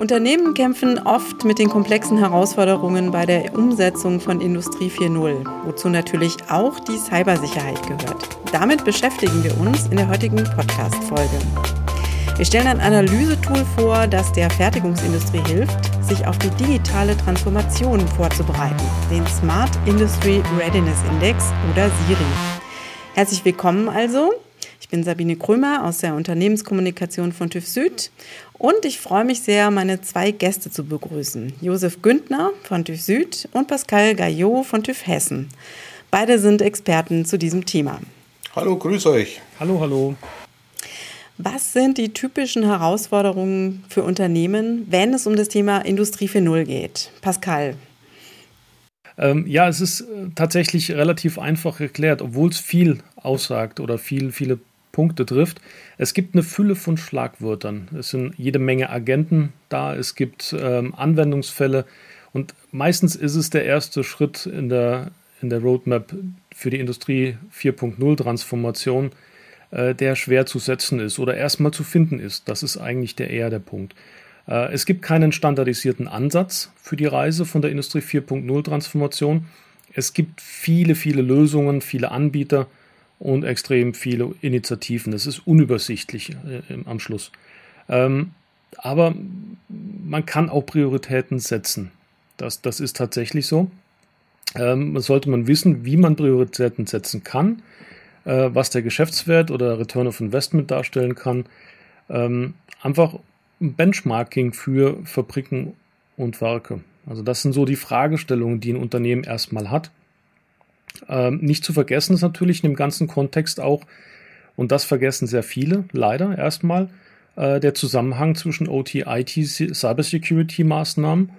Unternehmen kämpfen oft mit den komplexen Herausforderungen bei der Umsetzung von Industrie 4.0, wozu natürlich auch die Cybersicherheit gehört. Damit beschäftigen wir uns in der heutigen Podcast-Folge. Wir stellen ein Analysetool vor, das der Fertigungsindustrie hilft, sich auf die digitale Transformation vorzubereiten, den Smart Industry Readiness Index oder SIRI. Herzlich willkommen also. Ich bin Sabine Krömer aus der Unternehmenskommunikation von TÜV Süd und ich freue mich sehr, meine zwei Gäste zu begrüßen. Josef Güntner von TÜV Süd und Pascal Gaillot von TÜV Hessen. Beide sind Experten zu diesem Thema. Hallo, grüß euch. Hallo, hallo. Was sind die typischen Herausforderungen für Unternehmen, wenn es um das Thema Industrie 4.0 geht? Pascal. Ähm, ja, es ist äh, tatsächlich relativ einfach erklärt, obwohl es viel aussagt oder viel, viele Punkte trifft. Es gibt eine Fülle von Schlagwörtern. Es sind jede Menge Agenten da. Es gibt ähm, Anwendungsfälle. Und meistens ist es der erste Schritt in der, in der Roadmap für die Industrie 4.0 Transformation, äh, der schwer zu setzen ist oder erstmal zu finden ist. Das ist eigentlich der eher der Punkt. Äh, es gibt keinen standardisierten Ansatz für die Reise von der Industrie 4.0 Transformation. Es gibt viele, viele Lösungen, viele Anbieter und extrem viele Initiativen. Es ist unübersichtlich äh, am Schluss. Ähm, aber man kann auch Prioritäten setzen. Das, das ist tatsächlich so. Ähm, sollte man wissen, wie man Prioritäten setzen kann, äh, was der Geschäftswert oder Return of Investment darstellen kann. Ähm, einfach ein Benchmarking für Fabriken und Werke. Also das sind so die Fragestellungen, die ein Unternehmen erstmal hat. Ähm, nicht zu vergessen ist natürlich in dem ganzen Kontext auch, und das vergessen sehr viele, leider erstmal, äh, der Zusammenhang zwischen OT, IT, Cybersecurity-Maßnahmen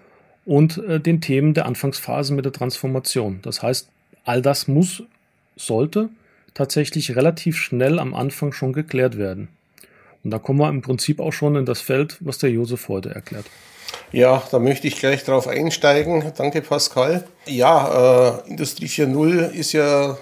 und äh, den Themen der Anfangsphase mit der Transformation. Das heißt, all das muss, sollte tatsächlich relativ schnell am Anfang schon geklärt werden. Und da kommen wir im Prinzip auch schon in das Feld, was der Josef heute erklärt. Ja, da möchte ich gleich drauf einsteigen. Danke, Pascal. Ja, äh, Industrie 4.0 ist ja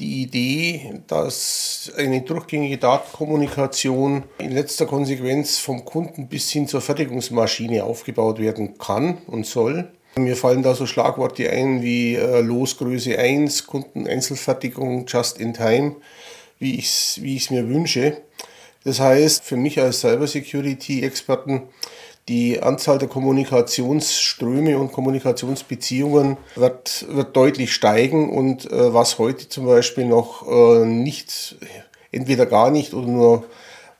die Idee, dass eine durchgängige Datenkommunikation in letzter Konsequenz vom Kunden bis hin zur Fertigungsmaschine aufgebaut werden kann und soll. Mir fallen da so Schlagworte ein wie äh, Losgröße 1, Kundeneinzelfertigung, Just in Time, wie ich es wie mir wünsche. Das heißt, für mich als Cybersecurity-Experten die Anzahl der Kommunikationsströme und Kommunikationsbeziehungen wird, wird deutlich steigen und äh, was heute zum Beispiel noch äh, nicht, entweder gar nicht oder nur,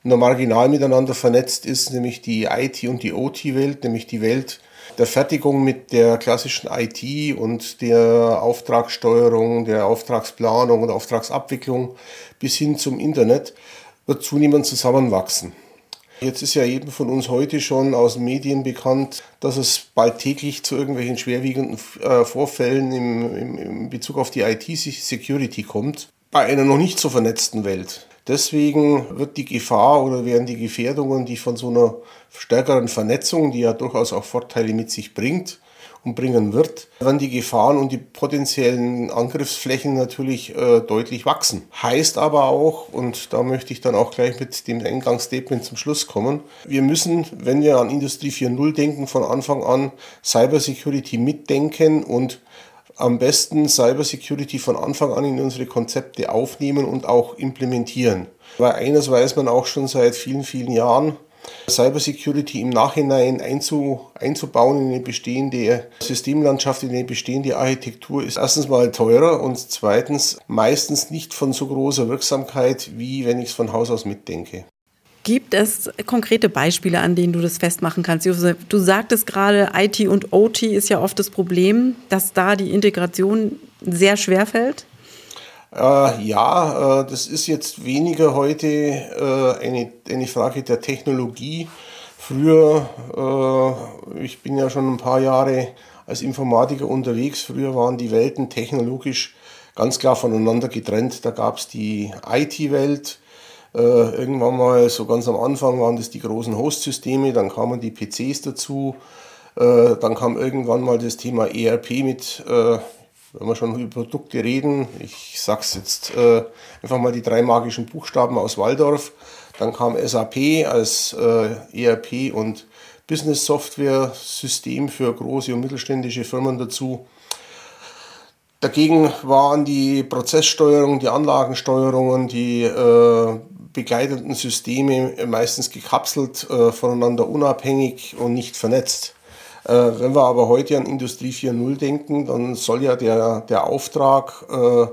nur marginal miteinander vernetzt ist, nämlich die IT- und die OT-Welt, nämlich die Welt der Fertigung mit der klassischen IT und der Auftragssteuerung, der Auftragsplanung und Auftragsabwicklung bis hin zum Internet wird zunehmend zusammenwachsen. Jetzt ist ja jedem von uns heute schon aus den Medien bekannt, dass es bald täglich zu irgendwelchen schwerwiegenden äh, Vorfällen im, im, im Bezug auf die IT-Security kommt, bei einer noch nicht so vernetzten Welt. Deswegen wird die Gefahr oder werden die Gefährdungen, die von so einer stärkeren Vernetzung, die ja durchaus auch Vorteile mit sich bringt, und bringen wird, werden die Gefahren und die potenziellen Angriffsflächen natürlich äh, deutlich wachsen. Heißt aber auch, und da möchte ich dann auch gleich mit dem Eingangsstatement zum Schluss kommen, wir müssen, wenn wir an Industrie 4.0 denken, von Anfang an Cybersecurity mitdenken und am besten Cybersecurity von Anfang an in unsere Konzepte aufnehmen und auch implementieren. Weil eines weiß man auch schon seit vielen, vielen Jahren, Cybersecurity im Nachhinein einzu, einzubauen in eine bestehende Systemlandschaft, in eine bestehende Architektur ist erstens mal teurer und zweitens meistens nicht von so großer Wirksamkeit, wie wenn ich es von Haus aus mitdenke. Gibt es konkrete Beispiele, an denen du das festmachen kannst? Josef, du sagtest gerade, IT und OT ist ja oft das Problem, dass da die Integration sehr schwer fällt. Äh, ja, äh, das ist jetzt weniger heute äh, eine, eine Frage der Technologie. Früher, äh, ich bin ja schon ein paar Jahre als Informatiker unterwegs, früher waren die Welten technologisch ganz klar voneinander getrennt. Da gab es die IT-Welt, äh, irgendwann mal so ganz am Anfang waren das die großen Host-Systeme, dann kamen die PCs dazu, äh, dann kam irgendwann mal das Thema ERP mit wenn wir schon über Produkte reden, ich sag's jetzt äh, einfach mal die drei magischen Buchstaben aus Waldorf. Dann kam SAP als äh, ERP und Business-Software-System für große und mittelständische Firmen dazu. Dagegen waren die Prozesssteuerung, die Anlagensteuerungen, die äh, begleitenden Systeme meistens gekapselt, äh, voneinander unabhängig und nicht vernetzt. Äh, wenn wir aber heute an Industrie 4.0 denken, dann soll ja der, der Auftrag, äh,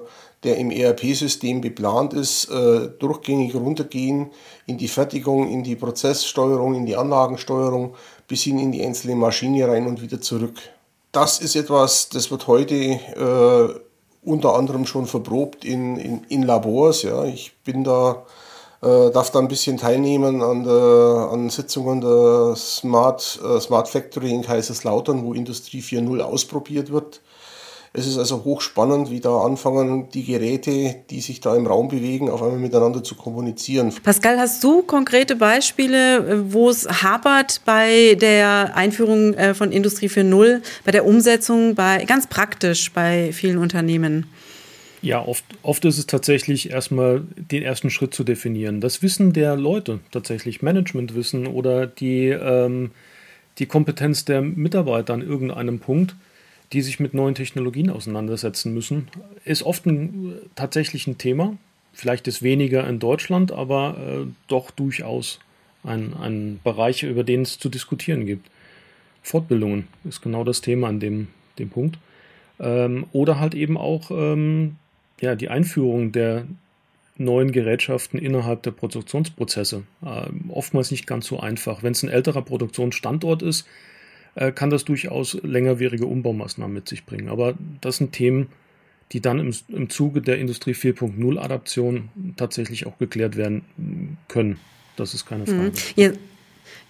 der im ERP-System geplant ist, äh, durchgängig runtergehen in die Fertigung, in die Prozesssteuerung, in die Anlagensteuerung, bis hin in die einzelne Maschine rein und wieder zurück das ist etwas, das wird heute äh, unter anderem schon verprobt in, in, in Labors. Ja. Ich bin da, äh, darf da ein bisschen teilnehmen an, der, an Sitzungen der Smart, äh, Smart Factory in Kaiserslautern, wo Industrie 4.0 ausprobiert wird. Es ist also hochspannend, wie da anfangen die Geräte, die sich da im Raum bewegen, auf einmal miteinander zu kommunizieren. Pascal, hast du konkrete Beispiele, äh, wo es hapert bei der Einführung äh, von Industrie 4.0, bei der Umsetzung, bei, ganz praktisch bei vielen Unternehmen? Ja, oft, oft ist es tatsächlich erstmal den ersten Schritt zu definieren. Das Wissen der Leute, tatsächlich Managementwissen oder die, ähm, die Kompetenz der Mitarbeiter an irgendeinem Punkt die sich mit neuen Technologien auseinandersetzen müssen, ist oft ein, tatsächlich ein Thema. Vielleicht ist weniger in Deutschland, aber äh, doch durchaus ein, ein Bereich, über den es zu diskutieren gibt. Fortbildungen ist genau das Thema an dem, dem Punkt. Ähm, oder halt eben auch ähm, ja, die Einführung der neuen Gerätschaften innerhalb der Produktionsprozesse. Ähm, oftmals nicht ganz so einfach. Wenn es ein älterer Produktionsstandort ist, äh, kann das durchaus längerwierige Umbaumaßnahmen mit sich bringen. Aber das sind Themen, die dann im, im Zuge der Industrie 4.0 Adaption tatsächlich auch geklärt werden können. Das ist keine Frage. Mhm. Ja.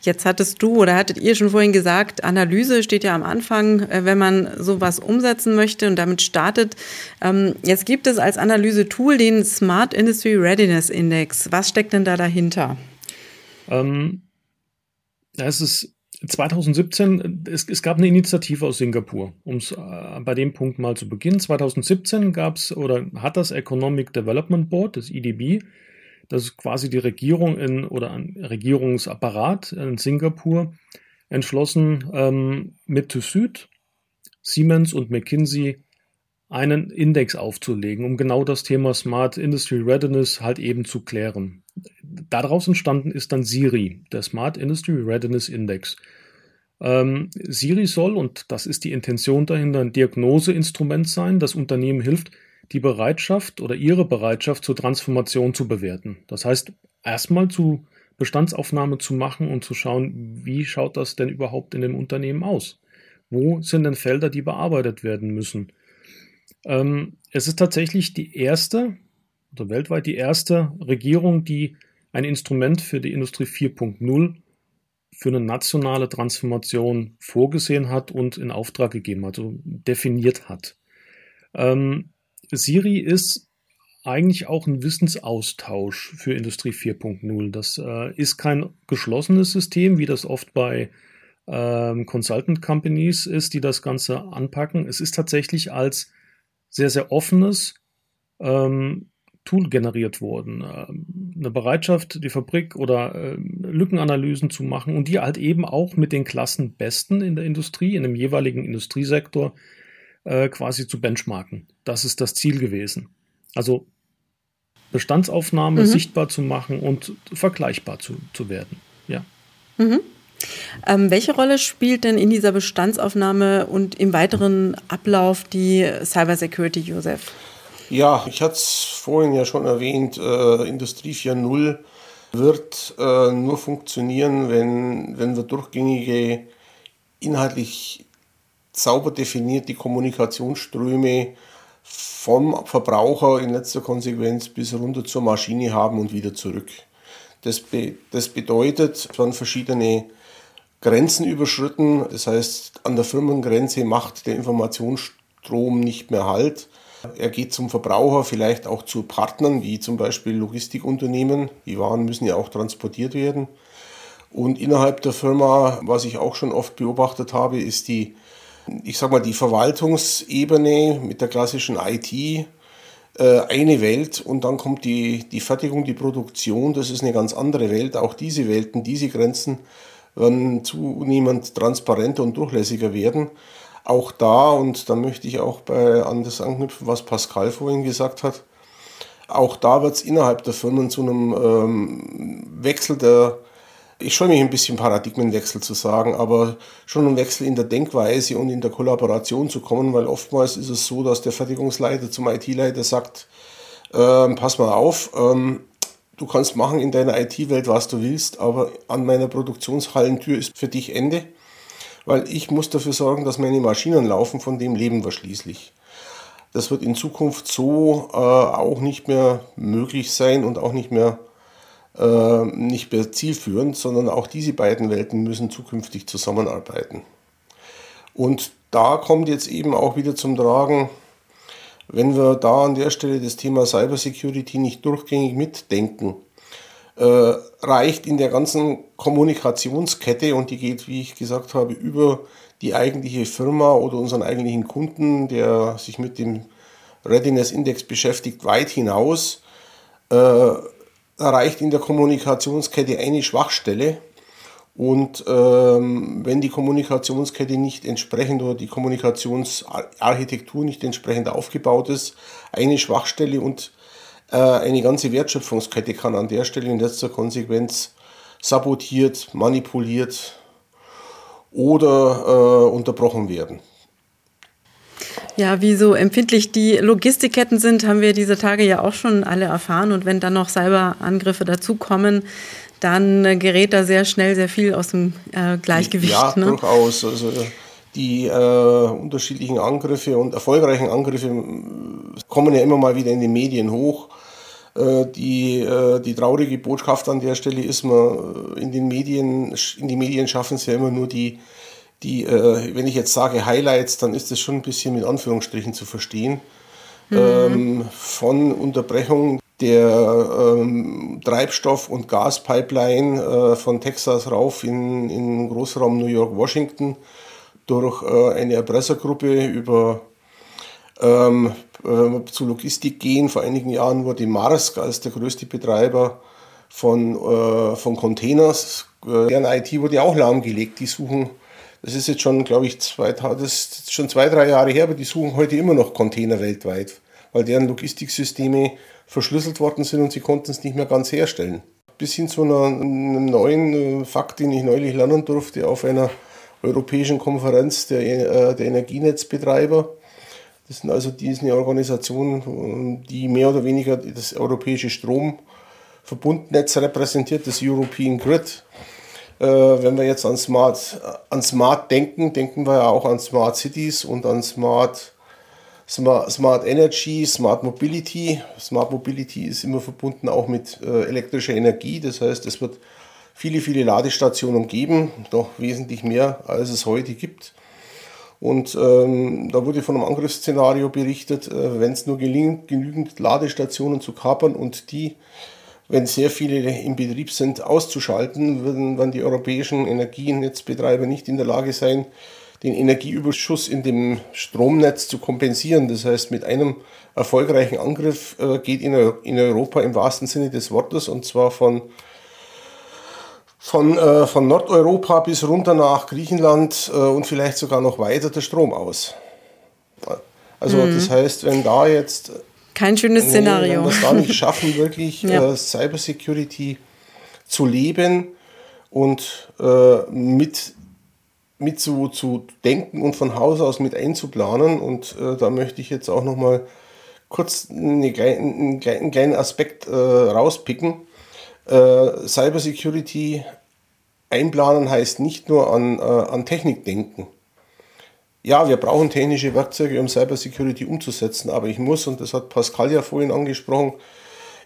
Jetzt hattest du oder hattet ihr schon vorhin gesagt, Analyse steht ja am Anfang, äh, wenn man sowas umsetzen möchte und damit startet. Ähm, jetzt gibt es als Analyse-Tool den Smart Industry Readiness Index. Was steckt denn da dahinter? Ähm, es ist 2017, es, es, gab eine Initiative aus Singapur, um es äh, bei dem Punkt mal zu beginnen. 2017 gab es oder hat das Economic Development Board, das EDB, das ist quasi die Regierung in oder ein Regierungsapparat in Singapur, entschlossen, ähm, mit Süd, Siemens und McKinsey einen Index aufzulegen, um genau das Thema Smart Industry Readiness halt eben zu klären. Daraus entstanden ist dann Siri, der Smart Industry Readiness Index. Ähm, Siri soll, und das ist die Intention dahinter, ein Diagnoseinstrument sein, das Unternehmen hilft, die Bereitschaft oder ihre Bereitschaft zur Transformation zu bewerten. Das heißt, erstmal zu Bestandsaufnahme zu machen und zu schauen, wie schaut das denn überhaupt in dem Unternehmen aus? Wo sind denn Felder, die bearbeitet werden müssen? Ähm, es ist tatsächlich die erste, oder weltweit die erste Regierung, die ein Instrument für die Industrie 4.0 für eine nationale Transformation vorgesehen hat und in Auftrag gegeben hat, also definiert hat. Ähm, Siri ist eigentlich auch ein Wissensaustausch für Industrie 4.0. Das äh, ist kein geschlossenes System, wie das oft bei ähm, Consultant Companies ist, die das Ganze anpacken. Es ist tatsächlich als sehr, sehr offenes ähm, Tool generiert worden. Ähm, eine Bereitschaft, die Fabrik oder äh, Lückenanalysen zu machen und die halt eben auch mit den Klassenbesten in der Industrie, in dem jeweiligen Industriesektor äh, quasi zu benchmarken. Das ist das Ziel gewesen. Also Bestandsaufnahme mhm. sichtbar zu machen und vergleichbar zu, zu werden. Ja. Mhm. Ähm, welche Rolle spielt denn in dieser Bestandsaufnahme und im weiteren Ablauf die Cybersecurity, Josef? Ja, ich hatte es vorhin ja schon erwähnt, äh, Industrie 4.0 wird äh, nur funktionieren, wenn, wenn wir durchgängige, inhaltlich sauber definierte Kommunikationsströme vom Verbraucher in letzter Konsequenz bis runter zur Maschine haben und wieder zurück. Das, be das bedeutet, es werden verschiedene Grenzen überschritten. Das heißt, an der Firmengrenze macht der Informationsstrom nicht mehr Halt. Er geht zum Verbraucher, vielleicht auch zu Partnern, wie zum Beispiel Logistikunternehmen. Die Waren müssen ja auch transportiert werden. Und innerhalb der Firma, was ich auch schon oft beobachtet habe, ist die, ich sag mal, die Verwaltungsebene mit der klassischen IT äh, eine Welt und dann kommt die, die Fertigung, die Produktion, das ist eine ganz andere Welt. Auch diese Welten, diese Grenzen werden zunehmend transparenter und durchlässiger werden. Auch da, und da möchte ich auch bei, an das anknüpfen, was Pascal vorhin gesagt hat, auch da wird es innerhalb der Firmen zu einem ähm, Wechsel der, ich scheue mich ein bisschen Paradigmenwechsel zu sagen, aber schon ein Wechsel in der Denkweise und in der Kollaboration zu kommen, weil oftmals ist es so, dass der Fertigungsleiter zum IT-Leiter sagt, ähm, pass mal auf, ähm, du kannst machen in deiner IT-Welt, was du willst, aber an meiner Produktionshallentür ist für dich Ende, weil ich muss dafür sorgen, dass meine Maschinen laufen, von dem leben wir schließlich. Das wird in Zukunft so äh, auch nicht mehr möglich sein und auch nicht mehr, äh, nicht mehr zielführend, sondern auch diese beiden Welten müssen zukünftig zusammenarbeiten. Und da kommt jetzt eben auch wieder zum Tragen, wenn wir da an der Stelle das Thema Cybersecurity nicht durchgängig mitdenken, äh, reicht in der ganzen Kommunikationskette und die geht, wie ich gesagt habe, über die eigentliche Firma oder unseren eigentlichen Kunden, der sich mit dem Readiness Index beschäftigt, weit hinaus, äh, erreicht in der Kommunikationskette eine Schwachstelle. Und ähm, wenn die Kommunikationskette nicht entsprechend oder die Kommunikationsarchitektur nicht entsprechend aufgebaut ist, eine Schwachstelle und äh, eine ganze Wertschöpfungskette kann an der Stelle in letzter Konsequenz sabotiert, manipuliert, oder äh, unterbrochen werden. Ja, wie so empfindlich die Logistikketten sind, haben wir diese Tage ja auch schon alle erfahren. Und wenn dann noch Cyberangriffe dazukommen, dann gerät da sehr schnell sehr viel aus dem äh, Gleichgewicht. Ja, ne? durchaus. Also die äh, unterschiedlichen Angriffe und erfolgreichen Angriffe kommen ja immer mal wieder in den Medien hoch. Äh, die, äh, die traurige Botschaft an der Stelle ist, man äh, in den Medien, in die Medien schaffen es ja immer nur die, die wenn ich jetzt sage Highlights, dann ist das schon ein bisschen mit Anführungsstrichen zu verstehen. Mhm. Ähm, von Unterbrechung der ähm, Treibstoff- und Gaspipeline äh, von Texas rauf in, in Großraum New York, Washington durch äh, eine Erpressergruppe über ähm, wir zu Logistik gehen, vor einigen Jahren wurde Marsk als der größte Betreiber von, äh, von Containers, äh, deren IT wurde auch lahmgelegt. Die suchen, das ist jetzt schon, glaube ich, zwei, das ist schon zwei, drei Jahre her, aber die suchen heute immer noch Container weltweit, weil deren Logistiksysteme verschlüsselt worden sind und sie konnten es nicht mehr ganz herstellen. Bis hin zu einer, einem neuen äh, Fakt, den ich neulich lernen durfte auf einer europäischen Konferenz der, äh, der Energienetzbetreiber das sind also diese Organisationen, die mehr oder weniger das europäische Stromverbundnetz repräsentiert, das European Grid. Äh, wenn wir jetzt an Smart, an Smart denken, denken wir ja auch an Smart Cities und an Smart, Smart, Smart Energy, Smart Mobility. Smart Mobility ist immer verbunden auch mit äh, elektrischer Energie. Das heißt, es wird viele, viele Ladestationen geben, noch wesentlich mehr, als es heute gibt. Und ähm, da wurde von einem Angriffsszenario berichtet, äh, wenn es nur gelingt, genügend Ladestationen zu kapern und die, wenn sehr viele im Betrieb sind, auszuschalten, würden dann die europäischen Energienetzbetreiber nicht in der Lage sein, den Energieüberschuss in dem Stromnetz zu kompensieren. Das heißt, mit einem erfolgreichen Angriff äh, geht in, Europa im wahrsten Sinne des Wortes und zwar von von, äh, von Nordeuropa bis runter nach Griechenland äh, und vielleicht sogar noch weiter der Strom aus. Also mhm. das heißt, wenn da jetzt... Kein schönes nee, Szenario. Wir es da nicht schaffen, wirklich ja. äh, Cybersecurity zu leben und äh, mit, mit zu, zu denken und von Haus aus mit einzuplanen. Und äh, da möchte ich jetzt auch nochmal kurz eine, einen, einen kleinen Aspekt äh, rauspicken äh, Cybersecurity einplanen heißt nicht nur an, äh, an Technik denken. Ja, wir brauchen technische Werkzeuge, um Cybersecurity umzusetzen, aber ich muss, und das hat Pascal ja vorhin angesprochen,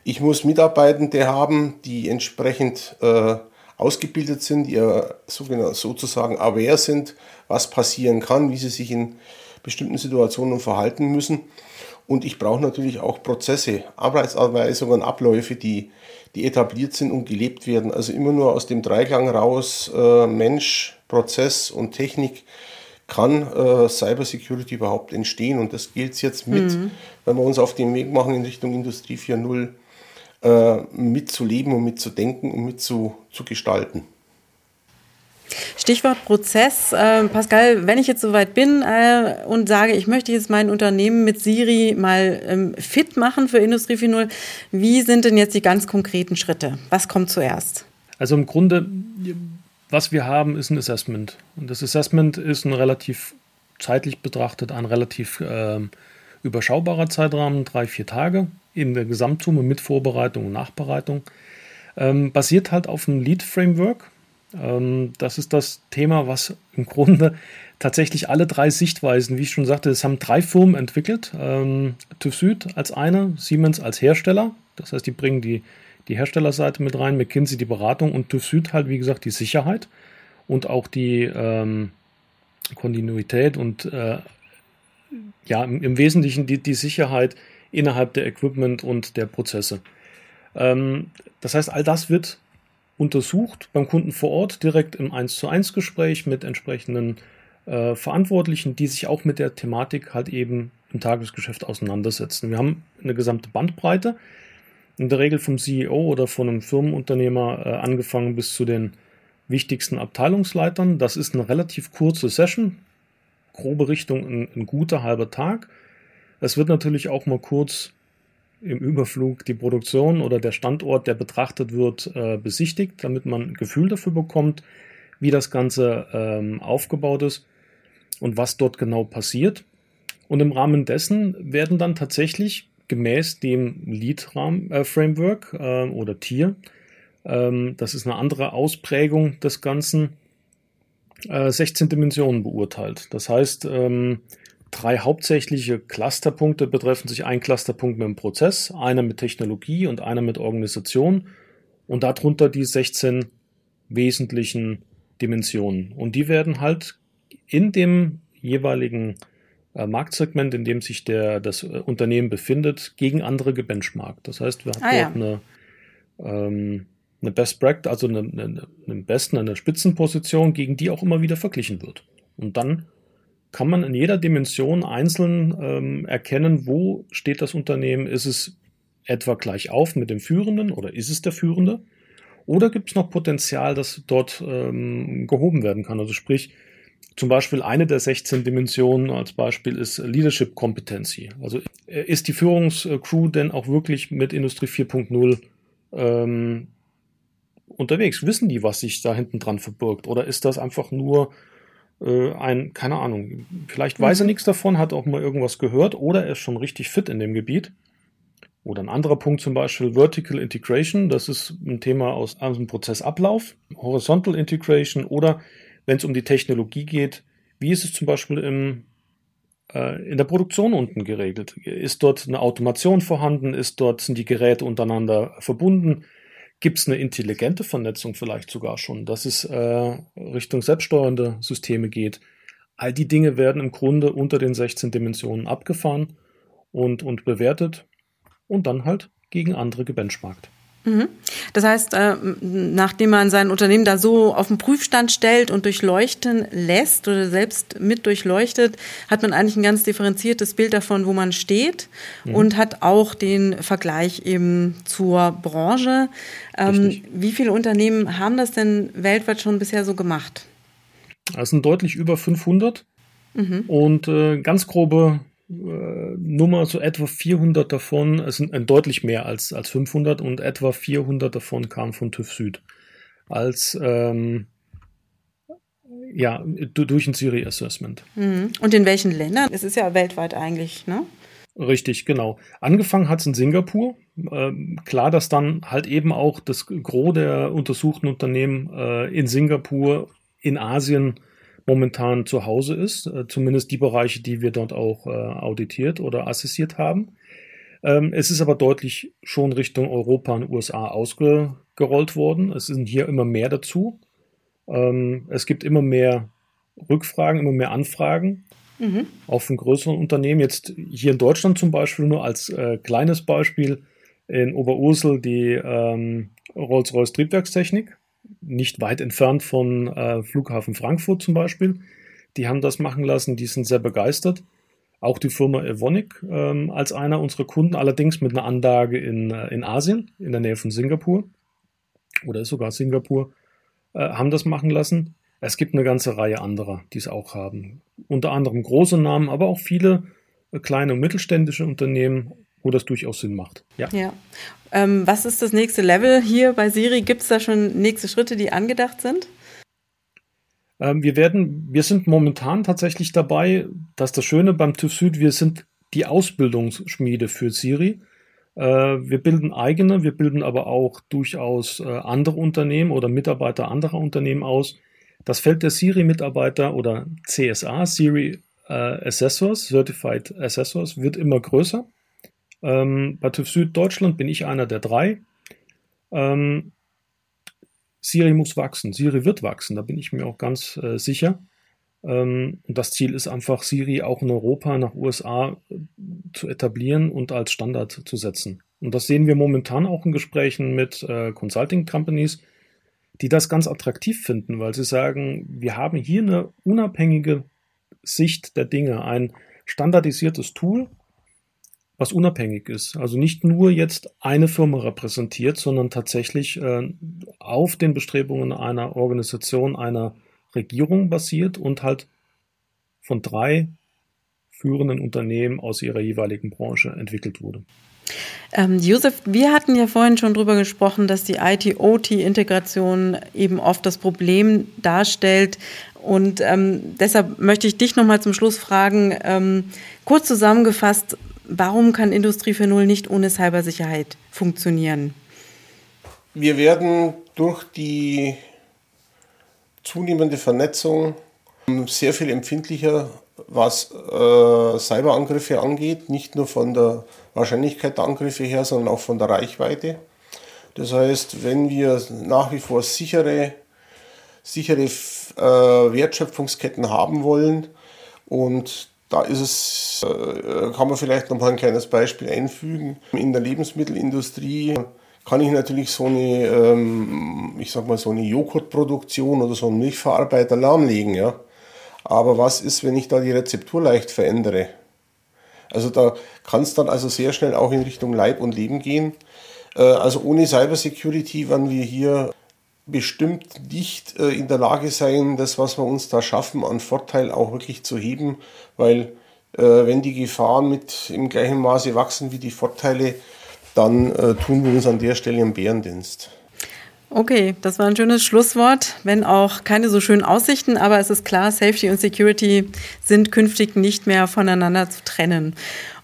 ich muss Mitarbeitende haben, die entsprechend äh, ausgebildet sind, die äh, sozusagen aware sind, was passieren kann, wie sie sich in bestimmten Situationen verhalten müssen. Und ich brauche natürlich auch Prozesse, Arbeitsanweisungen, Abläufe, die die etabliert sind und gelebt werden. Also immer nur aus dem Dreiklang raus, äh, Mensch, Prozess und Technik kann äh, Cybersecurity überhaupt entstehen. Und das gilt jetzt mit, mhm. wenn wir uns auf den Weg machen in Richtung Industrie 4.0, äh, mitzuleben und mitzudenken und mitzugestalten. Stichwort Prozess. Äh, Pascal, wenn ich jetzt soweit bin äh, und sage, ich möchte jetzt mein Unternehmen mit Siri mal ähm, fit machen für Industrie 4.0, wie sind denn jetzt die ganz konkreten Schritte? Was kommt zuerst? Also im Grunde, was wir haben, ist ein Assessment. Und das Assessment ist ein relativ zeitlich betrachtet ein relativ äh, überschaubarer Zeitrahmen, drei, vier Tage in der Gesamtsumme mit Vorbereitung und Nachbereitung. Ähm, basiert halt auf einem Lead-Framework. Ähm, das ist das Thema, was im Grunde tatsächlich alle drei Sichtweisen, wie ich schon sagte, es haben drei Firmen entwickelt. Ähm, TÜV Süd als eine, Siemens als Hersteller. Das heißt, die bringen die, die Herstellerseite mit rein, McKinsey die Beratung und TÜV Süd halt, wie gesagt, die Sicherheit und auch die ähm, Kontinuität und äh, ja, im, im Wesentlichen die, die Sicherheit innerhalb der Equipment und der Prozesse. Ähm, das heißt, all das wird untersucht beim Kunden vor Ort direkt im 1 zu 1 Gespräch mit entsprechenden äh, Verantwortlichen, die sich auch mit der Thematik halt eben im Tagesgeschäft auseinandersetzen. Wir haben eine gesamte Bandbreite, in der Regel vom CEO oder von einem Firmenunternehmer äh, angefangen bis zu den wichtigsten Abteilungsleitern. Das ist eine relativ kurze Session, grobe Richtung ein, ein guter halber Tag. Es wird natürlich auch mal kurz im Überflug die Produktion oder der Standort, der betrachtet wird, äh, besichtigt, damit man ein Gefühl dafür bekommt, wie das Ganze ähm, aufgebaut ist und was dort genau passiert. Und im Rahmen dessen werden dann tatsächlich gemäß dem Lead-Framework äh, oder Tier, ähm, das ist eine andere Ausprägung des Ganzen, äh, 16 Dimensionen beurteilt. Das heißt, ähm, drei hauptsächliche Clusterpunkte betreffen sich ein Clusterpunkt mit dem Prozess, einer mit Technologie und einer mit Organisation und darunter die 16 wesentlichen Dimensionen. Und die werden halt in dem jeweiligen Marktsegment, in dem sich der, das äh, Unternehmen befindet, gegen andere gebenchmarkt. Das heißt, wir haben ah, dort ja. eine, ähm, eine Best Practice, also eine, eine, eine besten, eine Spitzenposition, gegen die auch immer wieder verglichen wird. Und dann kann man in jeder Dimension einzeln ähm, erkennen, wo steht das Unternehmen. Ist es etwa gleich auf mit dem Führenden oder ist es der Führende? Oder gibt es noch Potenzial, das dort ähm, gehoben werden kann? Also sprich, zum Beispiel eine der 16 Dimensionen als Beispiel ist Leadership Competency. Also äh, ist die Führungscrew denn auch wirklich mit Industrie 4.0 ähm, unterwegs? Wissen die, was sich da hinten dran verbirgt? Oder ist das einfach nur äh, ein, keine Ahnung, vielleicht weiß er mhm. nichts davon, hat auch mal irgendwas gehört oder er ist schon richtig fit in dem Gebiet. Oder ein anderer Punkt zum Beispiel Vertical Integration, das ist ein Thema aus einem Prozessablauf, Horizontal Integration oder wenn es um die Technologie geht, wie ist es zum Beispiel im, äh, in der Produktion unten geregelt? Ist dort eine Automation vorhanden? Ist dort, sind die Geräte untereinander verbunden? Gibt es eine intelligente Vernetzung vielleicht sogar schon, dass es äh, Richtung selbststeuernde Systeme geht? All die Dinge werden im Grunde unter den 16 Dimensionen abgefahren und, und bewertet und dann halt gegen andere gebenchmarkt. Mhm. Das heißt, äh, nachdem man sein Unternehmen da so auf den Prüfstand stellt und durchleuchten lässt oder selbst mit durchleuchtet, hat man eigentlich ein ganz differenziertes Bild davon, wo man steht mhm. und hat auch den Vergleich eben zur Branche. Ähm, wie viele Unternehmen haben das denn weltweit schon bisher so gemacht? Es sind deutlich über 500 mhm. und äh, ganz grobe Nummer, so etwa 400 davon, es sind äh, deutlich mehr als, als 500 und etwa 400 davon kamen von TÜV Süd. Als, ähm, ja, durch ein Siri Assessment. Mhm. Und in welchen Ländern? Es ist ja weltweit eigentlich, ne? Richtig, genau. Angefangen hat es in Singapur. Ähm, klar, dass dann halt eben auch das Gros der untersuchten Unternehmen äh, in Singapur, in Asien momentan zu Hause ist, äh, zumindest die Bereiche, die wir dort auch äh, auditiert oder assessiert haben. Ähm, es ist aber deutlich schon Richtung Europa und USA ausgerollt worden. Es sind hier immer mehr dazu. Ähm, es gibt immer mehr Rückfragen, immer mehr Anfragen. Mhm. Auch von größeren Unternehmen. Jetzt hier in Deutschland zum Beispiel nur als äh, kleines Beispiel in Oberursel die ähm, Rolls-Royce Triebwerkstechnik nicht weit entfernt von äh, Flughafen Frankfurt zum Beispiel. Die haben das machen lassen, die sind sehr begeistert. Auch die Firma Evonik ähm, als einer unserer Kunden, allerdings mit einer Anlage in, äh, in Asien, in der Nähe von Singapur oder sogar Singapur, äh, haben das machen lassen. Es gibt eine ganze Reihe anderer, die es auch haben. Unter anderem große Namen, aber auch viele äh, kleine und mittelständische Unternehmen, wo das durchaus Sinn macht. Ja. ja. Ähm, was ist das nächste Level hier bei Siri? Gibt es da schon nächste Schritte, die angedacht sind? Ähm, wir werden, wir sind momentan tatsächlich dabei, dass das Schöne beim TÜV Süd, wir sind die Ausbildungsschmiede für Siri. Äh, wir bilden eigene, wir bilden aber auch durchaus äh, andere Unternehmen oder Mitarbeiter anderer Unternehmen aus. Das Feld der Siri-Mitarbeiter oder CSA, Siri äh, Assessors, Certified Assessors, wird immer größer. Ähm, bei TÜV Süd Deutschland bin ich einer der drei. Ähm, Siri muss wachsen, Siri wird wachsen, da bin ich mir auch ganz äh, sicher. Ähm, und das Ziel ist einfach, Siri auch in Europa, nach USA äh, zu etablieren und als Standard zu setzen. Und das sehen wir momentan auch in Gesprächen mit äh, Consulting Companies, die das ganz attraktiv finden, weil sie sagen, wir haben hier eine unabhängige Sicht der Dinge, ein standardisiertes Tool, was unabhängig ist. Also nicht nur jetzt eine Firma repräsentiert, sondern tatsächlich äh, auf den Bestrebungen einer Organisation, einer Regierung basiert und halt von drei führenden Unternehmen aus ihrer jeweiligen Branche entwickelt wurde. Ähm, Josef, wir hatten ja vorhin schon darüber gesprochen, dass die IT-OT-Integration eben oft das Problem darstellt. Und ähm, deshalb möchte ich dich nochmal zum Schluss fragen, ähm, kurz zusammengefasst, warum kann Industrie 4.0 nicht ohne Cybersicherheit funktionieren? Wir werden durch die zunehmende Vernetzung sehr viel empfindlicher, was äh, Cyberangriffe angeht, nicht nur von der Wahrscheinlichkeit der Angriffe her, sondern auch von der Reichweite. Das heißt, wenn wir nach wie vor sichere, sichere äh, Wertschöpfungsketten haben wollen und da ist es, äh, kann man vielleicht noch mal ein kleines Beispiel einfügen. In der Lebensmittelindustrie kann ich natürlich so eine, ähm, ich sag mal, so eine Joghurtproduktion oder so einen Milchverarbeiter lahmlegen, ja. Aber was ist, wenn ich da die Rezeptur leicht verändere? Also da kann es dann also sehr schnell auch in Richtung Leib und Leben gehen. Äh, also ohne Cybersecurity werden wir hier bestimmt nicht äh, in der Lage sein, das, was wir uns da schaffen, an Vorteil auch wirklich zu heben, weil äh, wenn die Gefahren mit im gleichen Maße wachsen wie die Vorteile, dann äh, tun wir uns an der Stelle einen Bärendienst. Okay, das war ein schönes Schlusswort, wenn auch keine so schönen Aussichten, aber es ist klar, Safety und Security sind künftig nicht mehr voneinander zu trennen.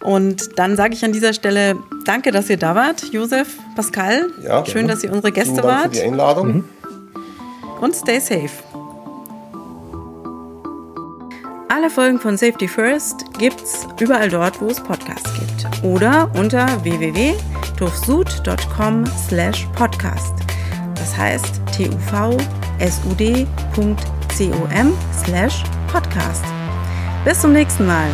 Und dann sage ich an dieser Stelle danke, dass ihr da wart, Josef, Pascal. Ja, Schön, dass ihr unsere Gäste Vielen Dank wart. Für die Einladung. Mhm. Und stay safe. Alle Folgen von Safety First gibt's überall dort, wo es Podcasts gibt. Oder unter www.tufsud.com slash podcast. Das heißt tuvsud.com slash podcast. Bis zum nächsten Mal.